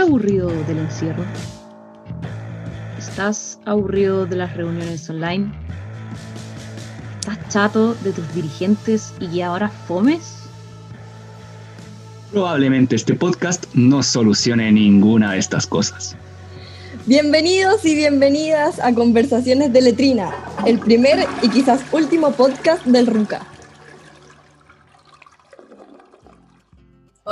aburrido del encierro? ¿Estás aburrido de las reuniones online? ¿Estás chato de tus dirigentes y que ahora fomes? Probablemente este podcast no solucione ninguna de estas cosas. Bienvenidos y bienvenidas a Conversaciones de Letrina, el primer y quizás último podcast del RUCA.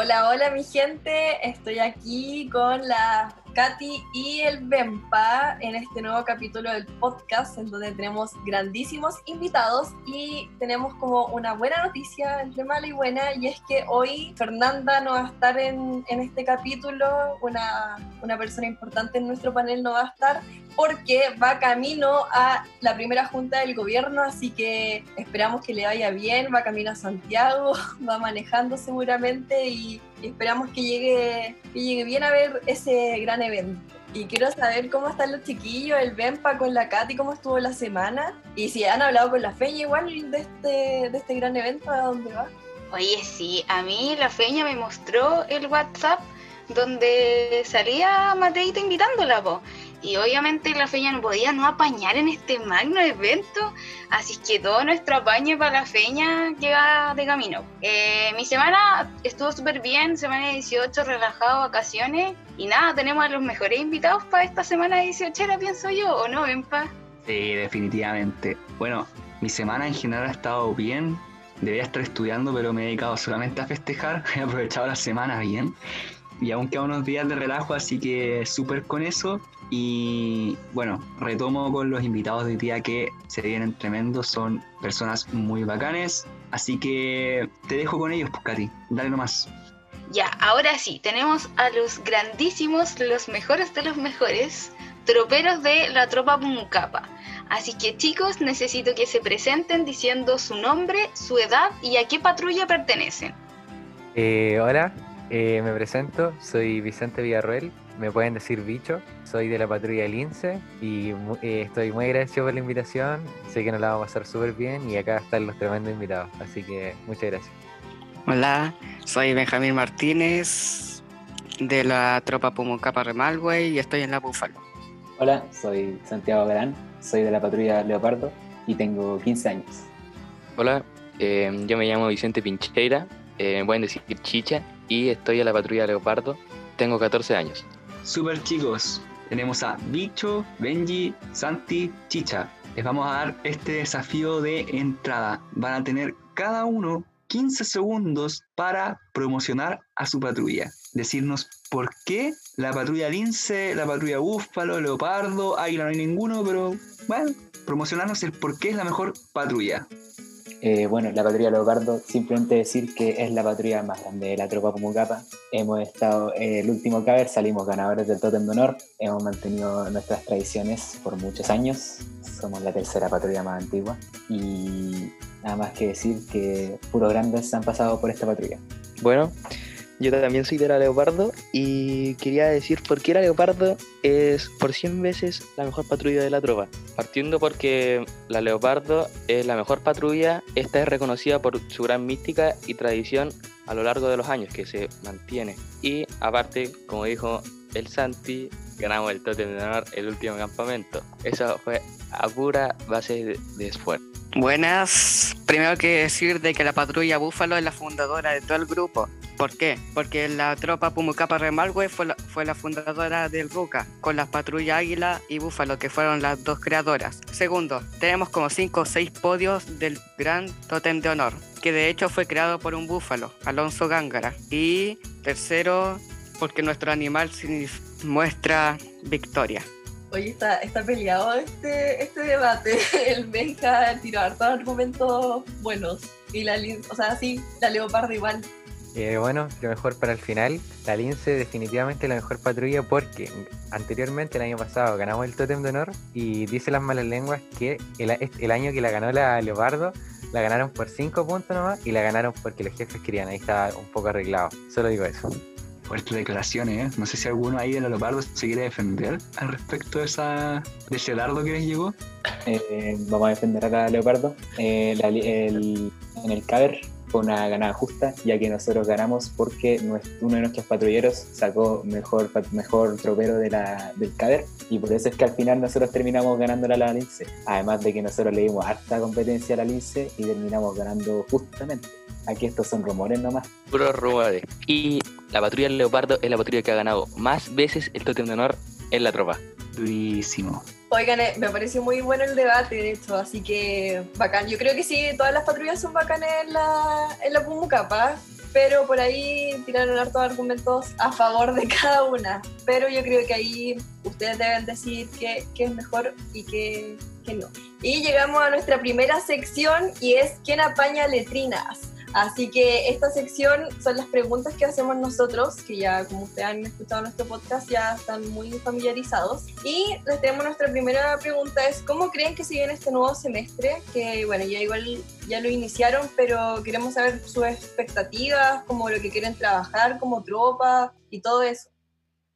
Hola, hola mi gente, estoy aquí con la Katy y el Bempa en este nuevo capítulo del podcast en donde tenemos grandísimos invitados y tenemos como una buena noticia entre mala y buena y es que hoy Fernanda no va a estar en, en este capítulo, una, una persona importante en nuestro panel no va a estar porque va camino a la primera junta del gobierno, así que esperamos que le vaya bien, va camino a Santiago, va manejando seguramente y, esperamos que llegue, que llegue bien a ver ese gran evento. Y quiero saber cómo están los chiquillos, el Benpa con la Katy, cómo estuvo la semana y si han hablado con la Feña igual de este, de este gran evento, ¿a dónde va? Oye, sí, a mí la Feña me mostró el WhatsApp donde salía Mateito invitándola, po. Y obviamente la Feña no podía no apañar en este magno evento, así que todo nuestro apañe para la Feña llega de camino. Eh, mi semana estuvo súper bien, semana 18, relajado, vacaciones, y nada, tenemos a los mejores invitados para esta semana 18, pienso yo, ¿o no, Empa? Sí, definitivamente. Bueno, mi semana en general ha estado bien, debía estar estudiando, pero me he dedicado solamente a festejar, he aprovechado la semana bien y aún quedan unos días de relajo, así que súper con eso. Y bueno, retomo con los invitados de día que se vienen tremendos, son personas muy bacanes, así que te dejo con ellos, pues Katy, dale nomás. Ya, ahora sí, tenemos a los grandísimos, los mejores de los mejores, troperos de la tropa Pumucapa. Así que chicos, necesito que se presenten diciendo su nombre, su edad y a qué patrulla pertenecen. Eh, hola, eh, me presento, soy Vicente Villarroel, me pueden decir bicho, soy de la patrulla del INSE y eh, estoy muy agradecido por la invitación, sé que nos la vamos a pasar súper bien y acá están los tremendos invitados, así que muchas gracias. Hola, soy Benjamín Martínez de la tropa Pumucapa Remalway y estoy en la Búfalo. Hola, soy Santiago Gran, soy de la patrulla Leopardo y tengo 15 años. Hola, eh, yo me llamo Vicente Pincheira, me pueden decir Chicha y estoy a la patrulla Leopardo. Tengo 14 años. Super chicos, tenemos a Bicho, Benji, Santi, Chicha. Les vamos a dar este desafío de entrada. Van a tener cada uno 15 segundos para promocionar a su patrulla. Decirnos por qué la patrulla Lince, la patrulla Búfalo, Leopardo, Águila no hay ninguno, pero bueno, promocionarnos el por qué es la mejor patrulla. Eh, bueno, la patrulla Leopardo, simplemente decir que es la patrulla más grande de la tropa Pumucapa. Hemos estado en el último caber, salimos ganadores del Totem de Honor, hemos mantenido nuestras tradiciones por muchos años, somos la tercera patrulla más antigua y nada más que decir que puros grandes han pasado por esta patrulla. Bueno, yo también soy de la Leopardo y quería decir por qué la Leopardo es por 100 veces la mejor patrulla de la tropa. Partiendo porque la Leopardo es la mejor patrulla, esta es reconocida por su gran mística y tradición a lo largo de los años que se mantiene. Y aparte, como dijo el Santi, ganamos el Totem de Honor el último campamento. Eso fue a pura base de esfuerzo. Buenas. Primero que decir de que la patrulla Búfalo es la fundadora de todo el grupo. ¿Por qué? Porque la tropa Pumucapa Remalwe fue la, fue la fundadora del RUCA, con las patrullas Águila y Búfalo, que fueron las dos creadoras. Segundo, tenemos como 5 o 6 podios del Gran Totem de Honor, que de hecho fue creado por un búfalo, Alonso Gángara. Y tercero, porque nuestro animal muestra victoria. Oye, está, está peleado este, este debate. El Benja tiró hartos argumentos buenos. Y la, o sea, sí, la Leopardo igual. Eh, bueno, lo mejor para el final. La Lince definitivamente la mejor patrulla porque anteriormente, el año pasado, ganamos el Totem de Honor y dice las malas lenguas que el, el año que la ganó la Leopardo, la ganaron por 5 puntos nomás y la ganaron porque los jefes querían. Ahí estaba un poco arreglado. Solo digo eso fuertes declaraciones, ¿eh? No sé si alguno ahí de Leopardo se quiere defender al respecto de, esa, de ese dardo que les llegó. Eh, vamos a defender acá a Leopardo. Eh, en el caber fue una ganada justa, ya que nosotros ganamos porque uno de nuestros patrulleros sacó mejor, mejor tropero de del CADER y por eso es que al final nosotros terminamos ganando la Lince. Además de que nosotros le dimos harta competencia a la Lince y terminamos ganando justamente. Aquí estos son rumores nomás. Puros rumores. Y la patrulla Leopardo es la patrulla que ha ganado más veces el Totem de Honor en la tropa. Durísimo. Oigan, eh, me pareció muy bueno el debate, de hecho, así que bacán. Yo creo que sí, todas las patrullas son bacanas en la, en la Pumucapa, pero por ahí tiraron hartos argumentos a favor de cada una. Pero yo creo que ahí ustedes deben decir qué, es mejor y qué, no. Y llegamos a nuestra primera sección y es ¿Quién apaña letrinas? Así que esta sección son las preguntas que hacemos nosotros, que ya como ustedes han escuchado nuestro podcast ya están muy familiarizados. Y les tenemos nuestra primera pregunta es, ¿cómo creen que se viene este nuevo semestre? Que bueno, ya igual ya lo iniciaron, pero queremos saber sus expectativas, como lo que quieren trabajar como tropa y todo eso.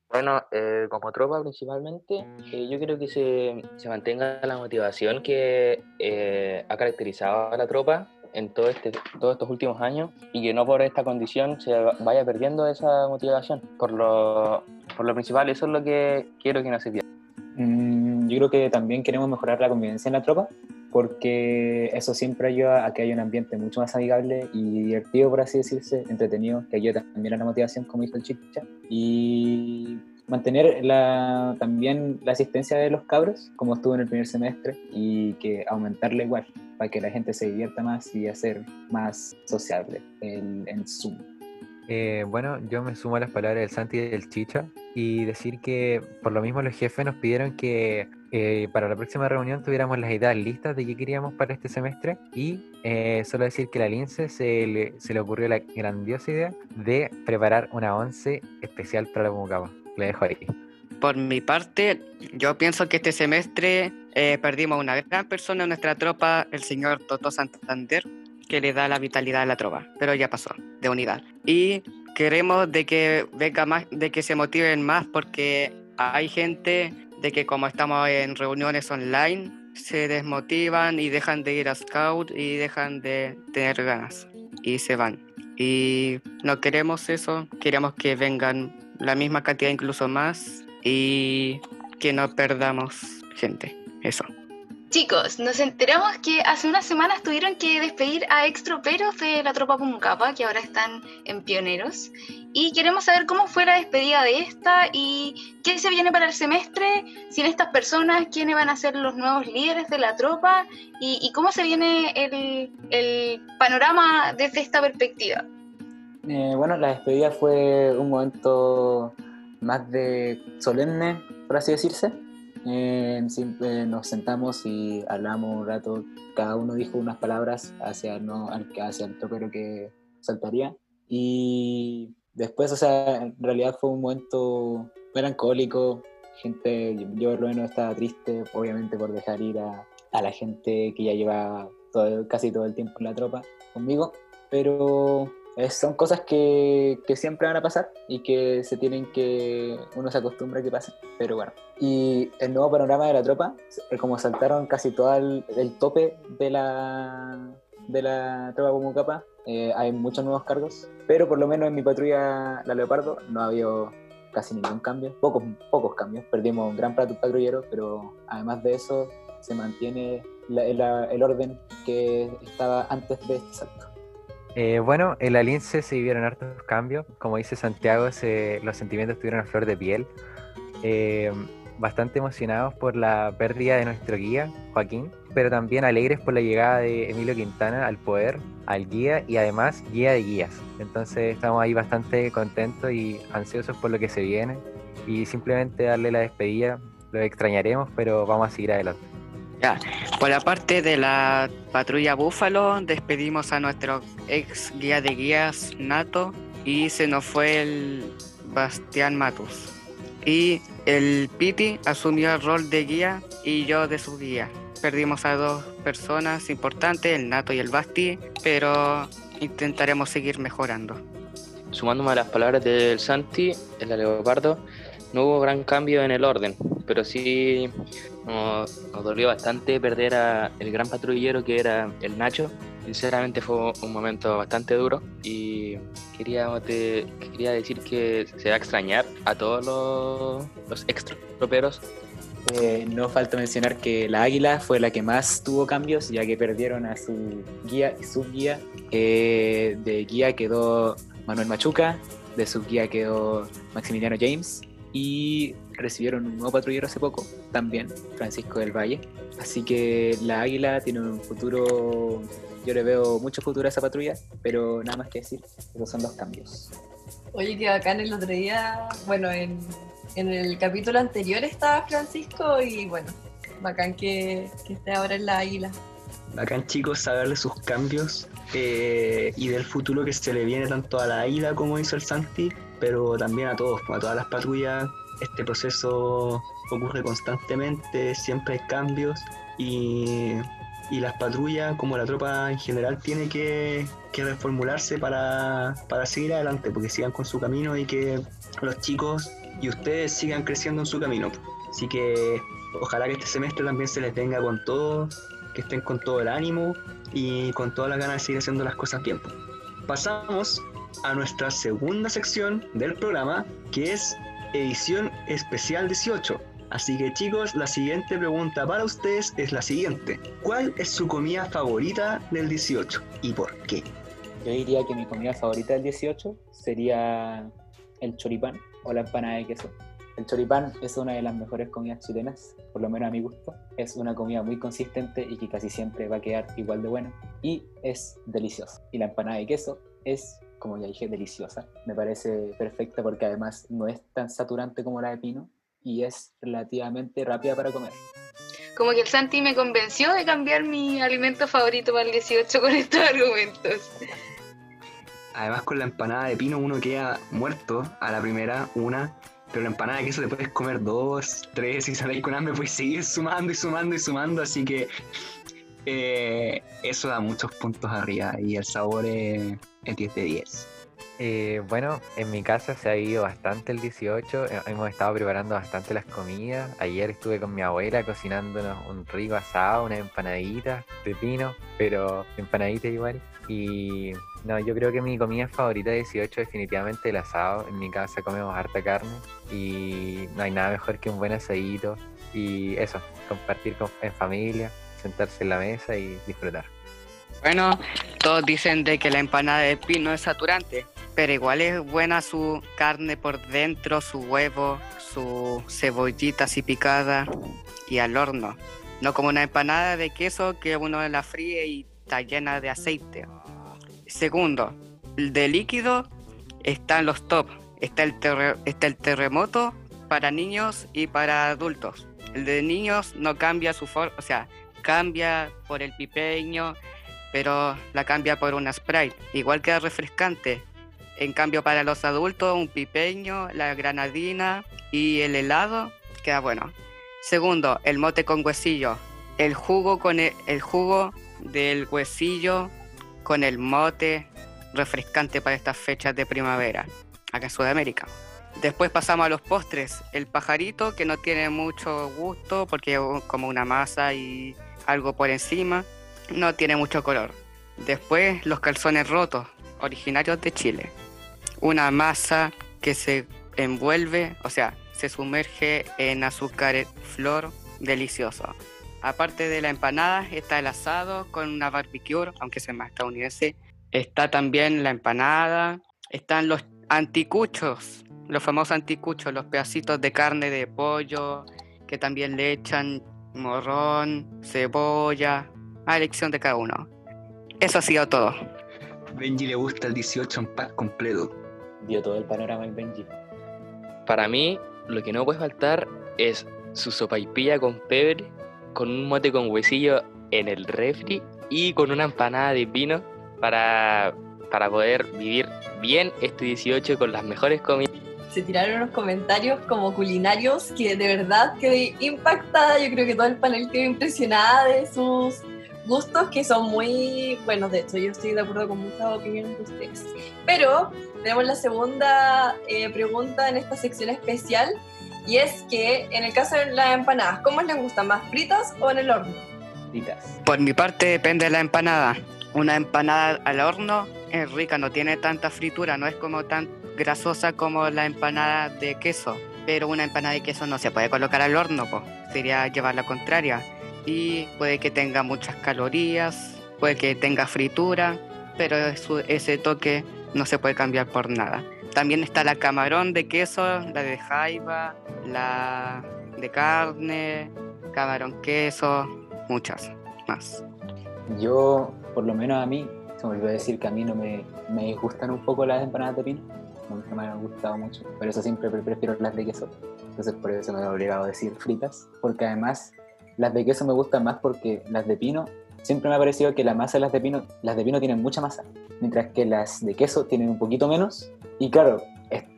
Bueno, eh, como tropa principalmente, eh, yo creo que se, se, mantenga la motivación que eh, ha caracterizado a la tropa en todo este, todos estos últimos años y que no por esta condición se vaya perdiendo esa motivación. Por lo, por lo principal, eso es lo que quiero que no se pierda. Mm, yo creo que también queremos mejorar la convivencia en la tropa porque eso siempre ayuda a que haya un ambiente mucho más amigable y divertido, por así decirse, entretenido, que ayuda también a la motivación, como dijo el Chicha. Y mantener la, también la asistencia de los cabros, como estuvo en el primer semestre, y que aumentarle igual, para que la gente se divierta más y hacer más sociable en, en Zoom. Eh, bueno, yo me sumo a las palabras del Santi y del Chicha y decir que por lo mismo los jefes nos pidieron que eh, para la próxima reunión tuviéramos las ideas listas de qué queríamos para este semestre y eh, solo decir que a la Lince se le, se le ocurrió la grandiosa idea de preparar una once especial para la Pumucaba. Le dejo ahí. Por mi parte, yo pienso que este semestre eh, perdimos una gran persona en nuestra tropa, el señor Toto Santander, que le da la vitalidad a la tropa, pero ya pasó, de unidad. Y queremos de que venga más, de que se motiven más, porque hay gente de que como estamos en reuniones online, se desmotivan y dejan de ir a Scout y dejan de tener ganas y se van. Y no queremos eso, queremos que vengan la misma cantidad, incluso más, y que no perdamos gente. Eso. Chicos, nos enteramos que hace unas semanas tuvieron que despedir a ex troperos de la tropa Pumucapa, que ahora están en pioneros. Y queremos saber cómo fue la despedida de esta y qué se viene para el semestre, sin estas personas, quiénes van a ser los nuevos líderes de la tropa y, cómo se viene el panorama desde esta perspectiva. Eh, bueno, la despedida fue un momento más de solemne, por así decirse. Eh, siempre nos sentamos y hablamos un rato, cada uno dijo unas palabras hacia, no, hacia el tropero que saltaría. Y después, o sea, en realidad fue un momento melancólico, gente, yo por lo menos estaba triste, obviamente por dejar ir a, a la gente que ya lleva todo, casi todo el tiempo en la tropa conmigo, pero son cosas que, siempre van a pasar y que se tienen que, uno se acostumbra a que pasen, pero bueno. Y el nuevo panorama de la tropa, como saltaron casi todo el, tope de la, de la tropa como capa, eh, hay muchos nuevos cargos, pero por lo menos en mi patrulla, la Leopardo, no ha habido casi ningún cambio, pocos, pocos cambios, perdimos un gran patrullero, pero además de eso se mantiene el orden que estaba antes de este salto. Eh, bueno, en la Lince se vivieron hartos cambios. Como dice Santiago, los sentimientos estuvieron a flor de piel. Eh, bastante emocionados por la pérdida de nuestro guía, Joaquín, pero también alegres por la llegada de Emilio Quintana al poder, al guía y además guía de guías. Entonces estamos ahí bastante contentos y ansiosos por lo que se viene y simplemente darle la despedida. Lo extrañaremos, pero vamos a seguir adelante. Por la parte de la patrulla Búfalo, despedimos a nuestro ex guía de guías Nato y se nos fue el Bastián Matus. Y el Piti asumió el rol de guía y yo de su guía. Perdimos a dos personas importantes, el Nato y el Basti, pero intentaremos seguir mejorando. Sumándome a las palabras del Santi, el Leopardo, no hubo gran cambio en el orden, pero sí nos, dolió bastante perder a el gran patrullero que era el Nacho, Sinceramente fue un momento bastante duro y quería, te- quería decir que se va a extrañar a todos los, los extra troperos Eh, no falta mencionar que la Águila fue la que más tuvo cambios, ya que perdieron a su guía y subguía. Eh, de guía quedó Manuel Machuca, de subguía quedó Maximiliano James y recibieron un nuevo patrullero hace poco, también, Francisco del Valle. Así que la Águila tiene un futuro, yo le veo mucho futuro a esa patrulla, pero nada más que decir, esos son los cambios. Oye, que bacán el otro día, bueno, en, en el capítulo anterior estaba Francisco y bueno, bacán que, que esté ahora en la águila. Bacán chicos saber de sus cambios eh, y del futuro que se le viene tanto a la águila como hizo el Santi, pero también a todos, a todas las patrullas. Este proceso ocurre constantemente, siempre hay cambios y, y las patrullas, como la tropa en general, tiene que, que reformularse para, para seguir adelante, porque sigan con su camino y que los chicos y ustedes sigan creciendo en su camino. Así que ojalá que este semestre también se les venga con todo que estén con todo el ánimo y con todas las ganas de seguir haciendo las cosas bien. Pasamos a nuestra segunda sección del programa, que es edición especial 18. Así que chicos, la siguiente pregunta para ustedes es la siguiente. ¿Cuál es su comida favorita del 18 y por qué? Yo diría que mi comida favorita del 18 sería el choripán o la empanada de queso. El choripán es una de las mejores comidas chilenas, por lo menos a mi gusto. Es una comida muy consistente y que casi siempre va a quedar igual de buena. Y es deliciosa. Y la empanada de queso es, como ya dije, deliciosa. Me parece perfecta porque además no es tan saturante como la de pino y es relativamente rápida para comer. Como que el Santi me convenció de cambiar mi alimento favorito para el 18 con estos argumentos. Además con la empanada de pino uno queda muerto a la primera, una, pero la empanada de queso te puedes comer dos, tres, y sabéis con hambre puedes seguir sumando y sumando y sumando, así que eh, eso da muchos puntos arriba y el sabor es, es 10 de 10. Eh, bueno, en mi casa se ha ido bastante el 18. eh, Hemos estado preparando bastante las comidas. Ayer estuve con mi abuela cocinándonos un rico asado, una empanadita de pino, pero empanadita igual. Y no, yo creo que mi comida favorita de 18 es definitivamente el asado. En mi casa comemos harta carne y no hay nada mejor que un buen asadito. Y eso, compartir con- en familia, sentarse en la mesa y disfrutar. Bueno, todos dicen de que la empanada de pino es saturante, pero igual es buena su carne por dentro, su huevo, su cebollita así picada y al horno. No como una empanada de queso que uno la fríe y está llena de aceite. Segundo, de líquido están los top. Está el, está el terremoto para niños y para adultos. El de niños no cambia su forma, o sea, cambia por el pipeño, pero la cambia por una Sprite. Igual queda refrescante. En cambio, para los adultos, un pipeño, la granadina y el helado queda bueno. Segundo, el mote con huesillo. El jugo con el, el jugo del huesillo con el mote refrescante para estas fechas de primavera, acá en Sudamérica. Después pasamos a los postres. El pajarito, que no tiene mucho gusto porque es como una masa y algo por encima. No tiene mucho color. Después los calzones rotos, originarios de Chile. Una masa que se envuelve, o sea, se sumerge en azúcar flor delicioso. Aparte de la empanada, está el asado con una barbecue, aunque sea más estadounidense. Está también la empanada. Están los anticuchos, los famosos anticuchos, los pedacitos de carne de pollo, que también le echan morrón, cebolla, a elección de cada uno. Eso ha sido todo. Benji le gusta el 18 en pack completo. Dio todo el panorama el Benji. Para mí, lo que no puede faltar es su sopaipilla con pebre, con un mote con huesillo en el refri y con una empanada de pino para, para poder vivir bien este 18 con las mejores comidas. Se tiraron unos comentarios como culinarios que de verdad quedé impactada. Yo creo que todo el panel quedó impresionada de sus gustos que son muy buenos. De hecho, yo estoy de acuerdo con muchas opiniones de ustedes. Pero tenemos la segunda eh, pregunta en esta sección especial y es que en el caso de las empanadas, ¿cómo les gustan? ¿Más fritas o en el horno? Fritas. Por mi parte depende de la empanada. una empanada al horno es rica, no tiene tanta fritura, no es como tan grasosa como la empanada de queso. Pero una empanada de queso no se puede colocar al horno, pues sería llevar la contraria. Y puede que tenga muchas calorías, puede que tenga fritura, pero ese toque no se puede cambiar por nada. También está la camarón de queso, la de jaiba, la de carne, camarón queso, muchas más. Yo, por lo menos a mí, se me olvidó decir que a mí no me, me disgustan un poco las empanadas de pino. Nunca me han gustado mucho. Por eso siempre pre- prefiero las de queso. Entonces por eso me he obligado a decir fritas. Porque además las de queso me gustan más porque las de pino, siempre me ha parecido que la masa de las de pino, las de pino tienen mucha masa. Mientras que las de queso tienen un poquito menos. Y claro,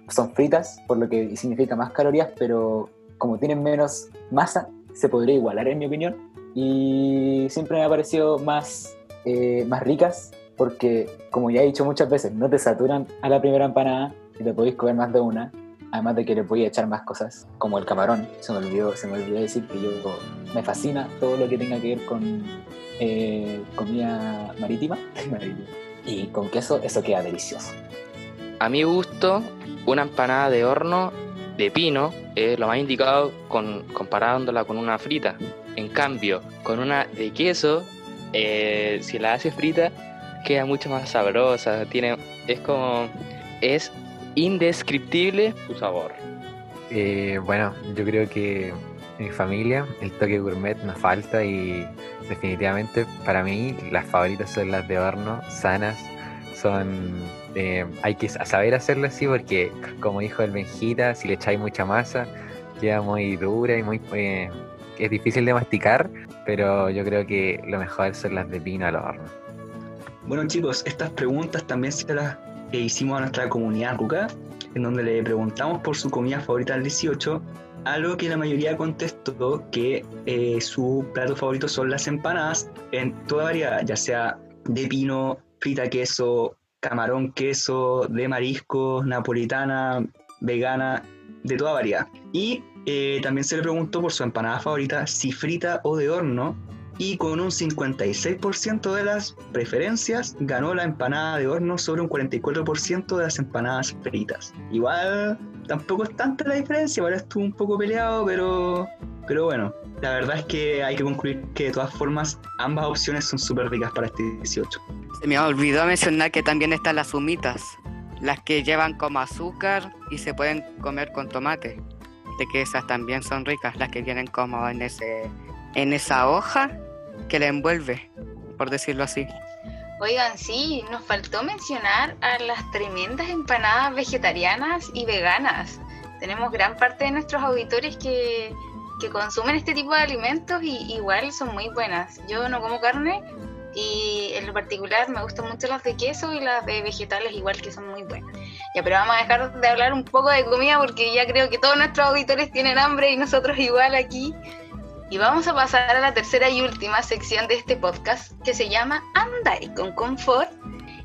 son fritas, por lo que significa más calorías, pero como tienen menos masa, se podría igualar en mi opinión y siempre me ha parecido más, eh, más ricas porque, como ya he dicho muchas veces, no te saturan a la primera empanada y te podéis comer más de una, además de que le a echar más cosas, como el camarón. Se me olvidó, se me olvidó decir que yo me fascina todo lo que tenga que ver con eh, comida marítima y con queso, eso queda delicioso. A mi gusto, una empanada de horno de pino es lo más indicado con, comparándola con una frita. En cambio, con una de queso, eh, si la haces frita, queda mucho más sabrosa. Tiene, es como, es indescriptible su sabor. Eh, bueno, yo creo que en mi familia el toque gourmet nos falta y definitivamente para mí las favoritas son las de horno, sanas, son... eh, hay que saber hacerlas así porque como dijo el Benjita, si le echáis mucha masa queda muy dura y muy... eh, es difícil de masticar, pero yo creo que lo mejor son las de pino al horno. Bueno chicos, estas preguntas también se las hicimos a nuestra comunidad Ruca, en donde le preguntamos por su comida favorita del 18, a lo que la mayoría contestó que eh, su plato favorito son las empanadas en toda variedad, ya sea de pino, frita queso, camarón queso, de mariscos, napolitana, vegana, de toda variedad. Y eh, también se le preguntó por su empanada favorita, si frita o de horno, y con un 56% de las preferencias ganó la empanada de horno sobre un 44% de las empanadas fritas. Igual tampoco es tanta la diferencia, ahora estuvo un poco peleado, pero, pero bueno, la verdad es que hay que concluir que de todas formas ambas opciones son súper ricas para este 18. Se me olvidó mencionar que también están las humitas, las que llevan como azúcar y se pueden comer con tomate. De que esas también son ricas, las que vienen como en ese en esa hoja que la envuelve, por decirlo así. Oigan, sí, nos faltó mencionar a las tremendas empanadas vegetarianas y veganas. Tenemos gran parte de nuestros auditores que, que consumen este tipo de alimentos y igual son muy buenas. Yo no como carne y en lo particular me gustan mucho las de queso y las de vegetales igual que son muy buenas. Ya, pero vamos a dejar de hablar un poco de comida porque ya creo que todos nuestros auditores tienen hambre y nosotros igual aquí. Y vamos a pasar a la tercera y última sección de este podcast que se llama Andai con Confort.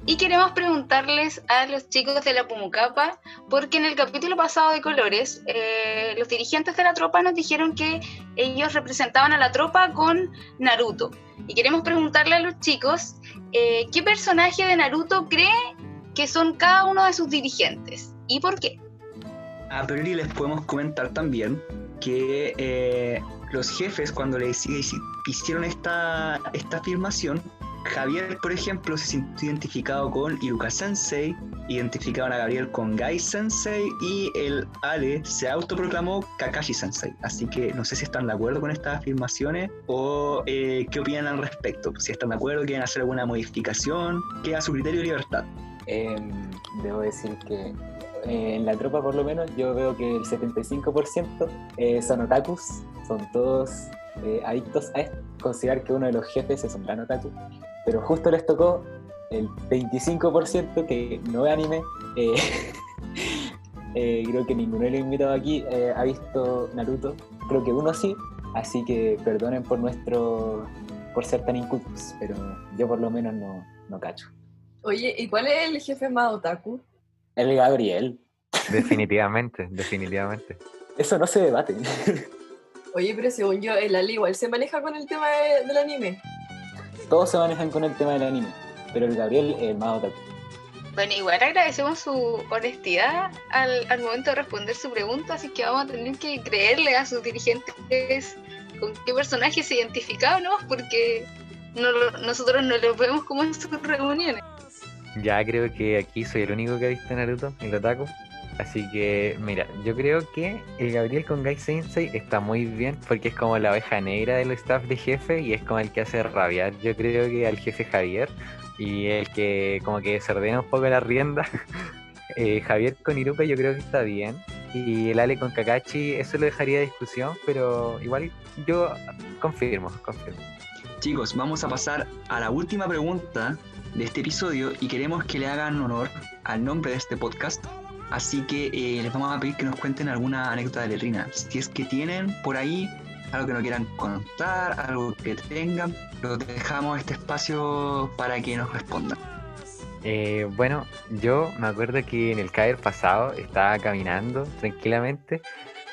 Y queremos preguntarles a los chicos de la Pumucapa, porque en el capítulo pasado de Colores, eh, los dirigentes de la tropa nos dijeron que ellos representaban a la tropa con Naruto. Y queremos preguntarle a los chicos eh, qué personaje de Naruto cree que son cada uno de sus dirigentes y por qué. A priori les podemos comentar también que eh, los jefes cuando le hici- hicieron esta, esta afirmación, Javier, por ejemplo, se sintió identificado con Iruka Sensei, identificaron a Gabriel con Gai Sensei y el Ale se autoproclamó Kakashi Sensei. Así que no sé si están de acuerdo con estas afirmaciones o eh, qué opinan al respecto. Si están de acuerdo, quieren hacer alguna modificación, queda a su criterio y libertad. Eh, debo decir que eh, en la tropa por lo menos yo veo que el 75% eh, son otakus, son todos eh, adictos a esto. Considerar que uno de los jefes es un gran otaku, pero justo les tocó el 25% que no ve anime. eh, eh, creo que ninguno de los invitados aquí eh, ha visto Naruto, creo que uno sí, así que perdonen por nuestro por ser tan incultos, pero yo por lo menos no, no cacho. Oye, ¿y cuál es el jefe más otaku? El Gabriel. Definitivamente, definitivamente. Eso no se debate. Oye, pero según yo, el Ali igual se maneja con el tema de- del anime. Todos se manejan con el tema del anime. pero el Gabriel es el más otaku. Bueno, igual agradecemos su honestidad al, al momento de responder su pregunta, así que vamos a tener que creerle a sus dirigentes con qué personaje se identificaba, ¿no? Porque no lo- nosotros no los vemos como en sus reuniones. Ya creo que aquí soy el único que ha visto Naruto, el otaku. Así que, mira, yo creo que el Gabriel con Gai Sensei está muy bien porque es como la oveja negra del staff de jefe y es como el que hace rabiar, yo creo que al jefe Javier y el que como que se un poco la rienda. Eh, Javier con Iruka yo creo que está bien y el Ale con Kakashi eso lo dejaría de discusión, pero igual yo confirmo, confirmo. Chicos, vamos a pasar a la última pregunta de este episodio y queremos que le hagan honor al nombre de este podcast. Así que eh, les vamos a pedir que nos cuenten alguna anécdota de letrina. Si es que tienen por ahí algo que no quieran contar, algo que tengan, lo dejamos este espacio para que nos respondan. Eh, bueno, yo me acuerdo que en el caer pasado estaba caminando tranquilamente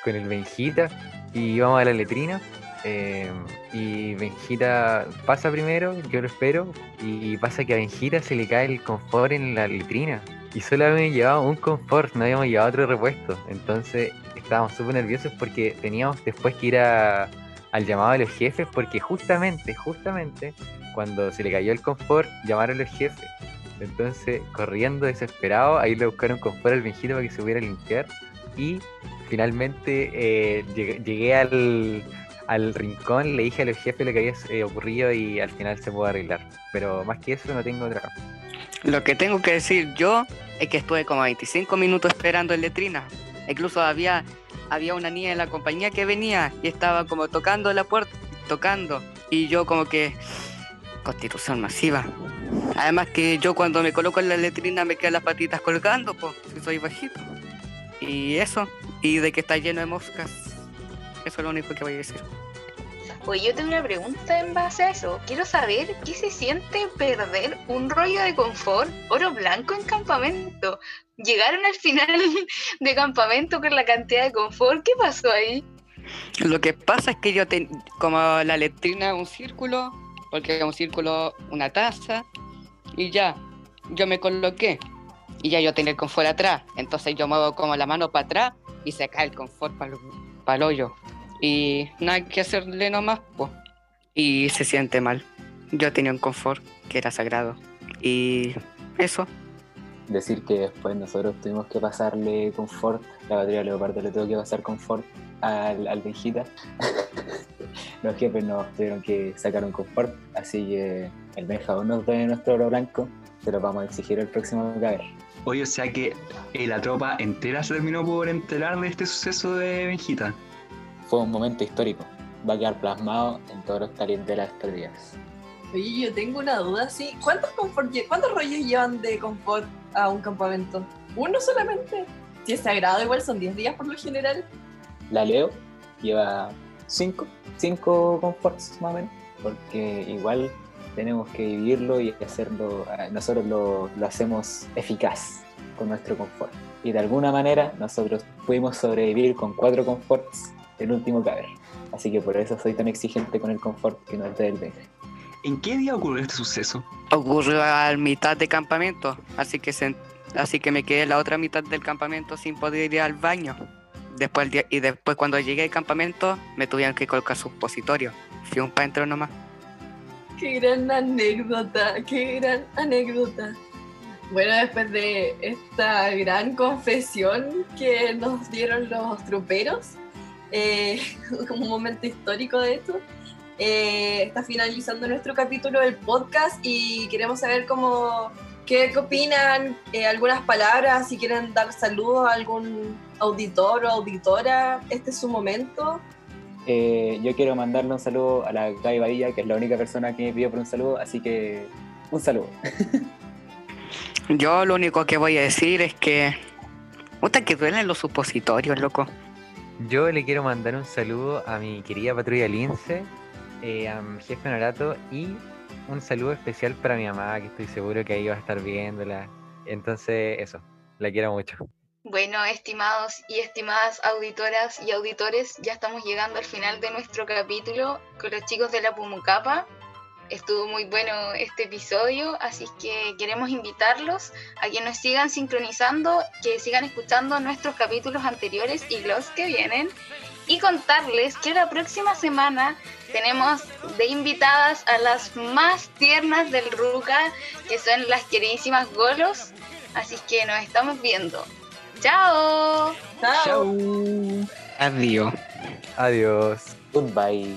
con el Benjita y íbamos a la letrina. eh, y Benjita pasa primero, yo lo espero, y pasa que a Benjita se le cae el confort en la letrina. Y solo habíamos llevado un confort, no habíamos llevado otro repuesto. Entonces estábamos súper nerviosos porque teníamos después que ir a- al llamado de los jefes, porque justamente, justamente, cuando se le cayó el confort, llamaron a los jefes. Entonces, corriendo desesperado, ahí le buscaron confort al Benjito para que se pudiera limpiar. Y finalmente eh, llegué al, al rincón, le dije a los jefes lo que había eh, ocurrido y al final se pudo arreglar. Pero más que eso no tengo otra. Lo que tengo que decir yo es que estuve como 25 minutos esperando en letrina. Incluso había, había una niña en la compañía que venía y estaba como tocando la puerta, tocando. Y yo como que... Constitución masiva. Además que yo cuando me coloco en la letrina me quedan las patitas colgando, pues, si soy bajito. Y eso, y de que está lleno de moscas. Eso es lo único que voy a decir. Oye, yo tengo una pregunta en base a eso. Quiero saber qué se siente perder un rollo de confort oro blanco en campamento. Llegaron al final de campamento con la cantidad de confort. ¿Qué pasó ahí? Lo que pasa es que yo, ten- como la letrina un círculo, porque un círculo, una taza, y ya, yo me coloqué. Y ya yo tenía el confort atrás. Entonces yo muevo como la mano para atrás y se cae el confort para el hoyo. Y nada que hacerle nomás, pues. Y se siente mal. Yo tenía un confort que era sagrado. Y eso. Decir que después nosotros tuvimos que pasarle confort, la batería de Leopardo le tuvo que pasar confort al, al Benjita. Los jefes nos tuvieron que sacar un confort, así que el Benja aún nos debe nuestro oro blanco, se lo vamos a exigir el próximo caber. Hoy, o sea que eh, la tropa entera se terminó por enterar de este suceso de Benjita. Fue un momento histórico, va a quedar plasmado en todos los talentos de las historias. Oye, yo tengo una duda, sí. ¿Cuántos, confort ¿Cuántos rollos llevan de confort a un campamento? ¿Uno solamente? Si es sagrado, igual son 10 días por lo general. La Leo lleva 5, 5 conforts más o menos, porque igual tenemos que vivirlo y hacerlo, eh, nosotros lo, lo hacemos eficaz con nuestro confort. Y de alguna manera nosotros pudimos sobrevivir con 4 conforts del último caber. Así que por eso soy tan exigente con el confort que nos da el Benja. ¿En qué día ocurrió este suceso? Ocurrió a mitad de campamento, así que se- así que me quedé la otra mitad del campamento sin poder ir al baño. Después el día- y después cuando llegué al campamento me tuvieron que colocar supositorio. Fui un pa' dentro nomás. Qué gran anécdota, qué gran anécdota. Bueno, después de esta gran confesión que nos dieron los truperos, eh, como un momento histórico de esto, eh, está finalizando nuestro capítulo del podcast y queremos saber cómo, qué, qué opinan, eh, algunas palabras, si quieren dar saludos a algún auditor o auditora, este es su momento. Eh, yo quiero mandarle un saludo a la Gaby Badilla, que es la única persona que me pidió por un saludo, así que un saludo. Yo lo único que voy a decir es que. Puta que duelen los supositorios, loco. Yo le quiero mandar un saludo a mi querida patrulla Lince, eh, a mi jefe Norato y un saludo especial para mi mamá, que estoy seguro que ahí va a estar viéndola. Entonces, eso, la quiero mucho. Bueno, estimados y estimadas auditoras y auditores, ya estamos llegando al final de nuestro capítulo con los chicos de la Pumucapa. Estuvo muy bueno este episodio, así que queremos invitarlos a que nos sigan sincronizando, que sigan escuchando nuestros capítulos anteriores y los que vienen. Y contarles que la próxima semana tenemos de invitadas a las más tiernas del Ruca, que son las queridísimas Golos. Así que nos estamos viendo. ¡Chao! Chao. Adiós. Adiós. Goodbye.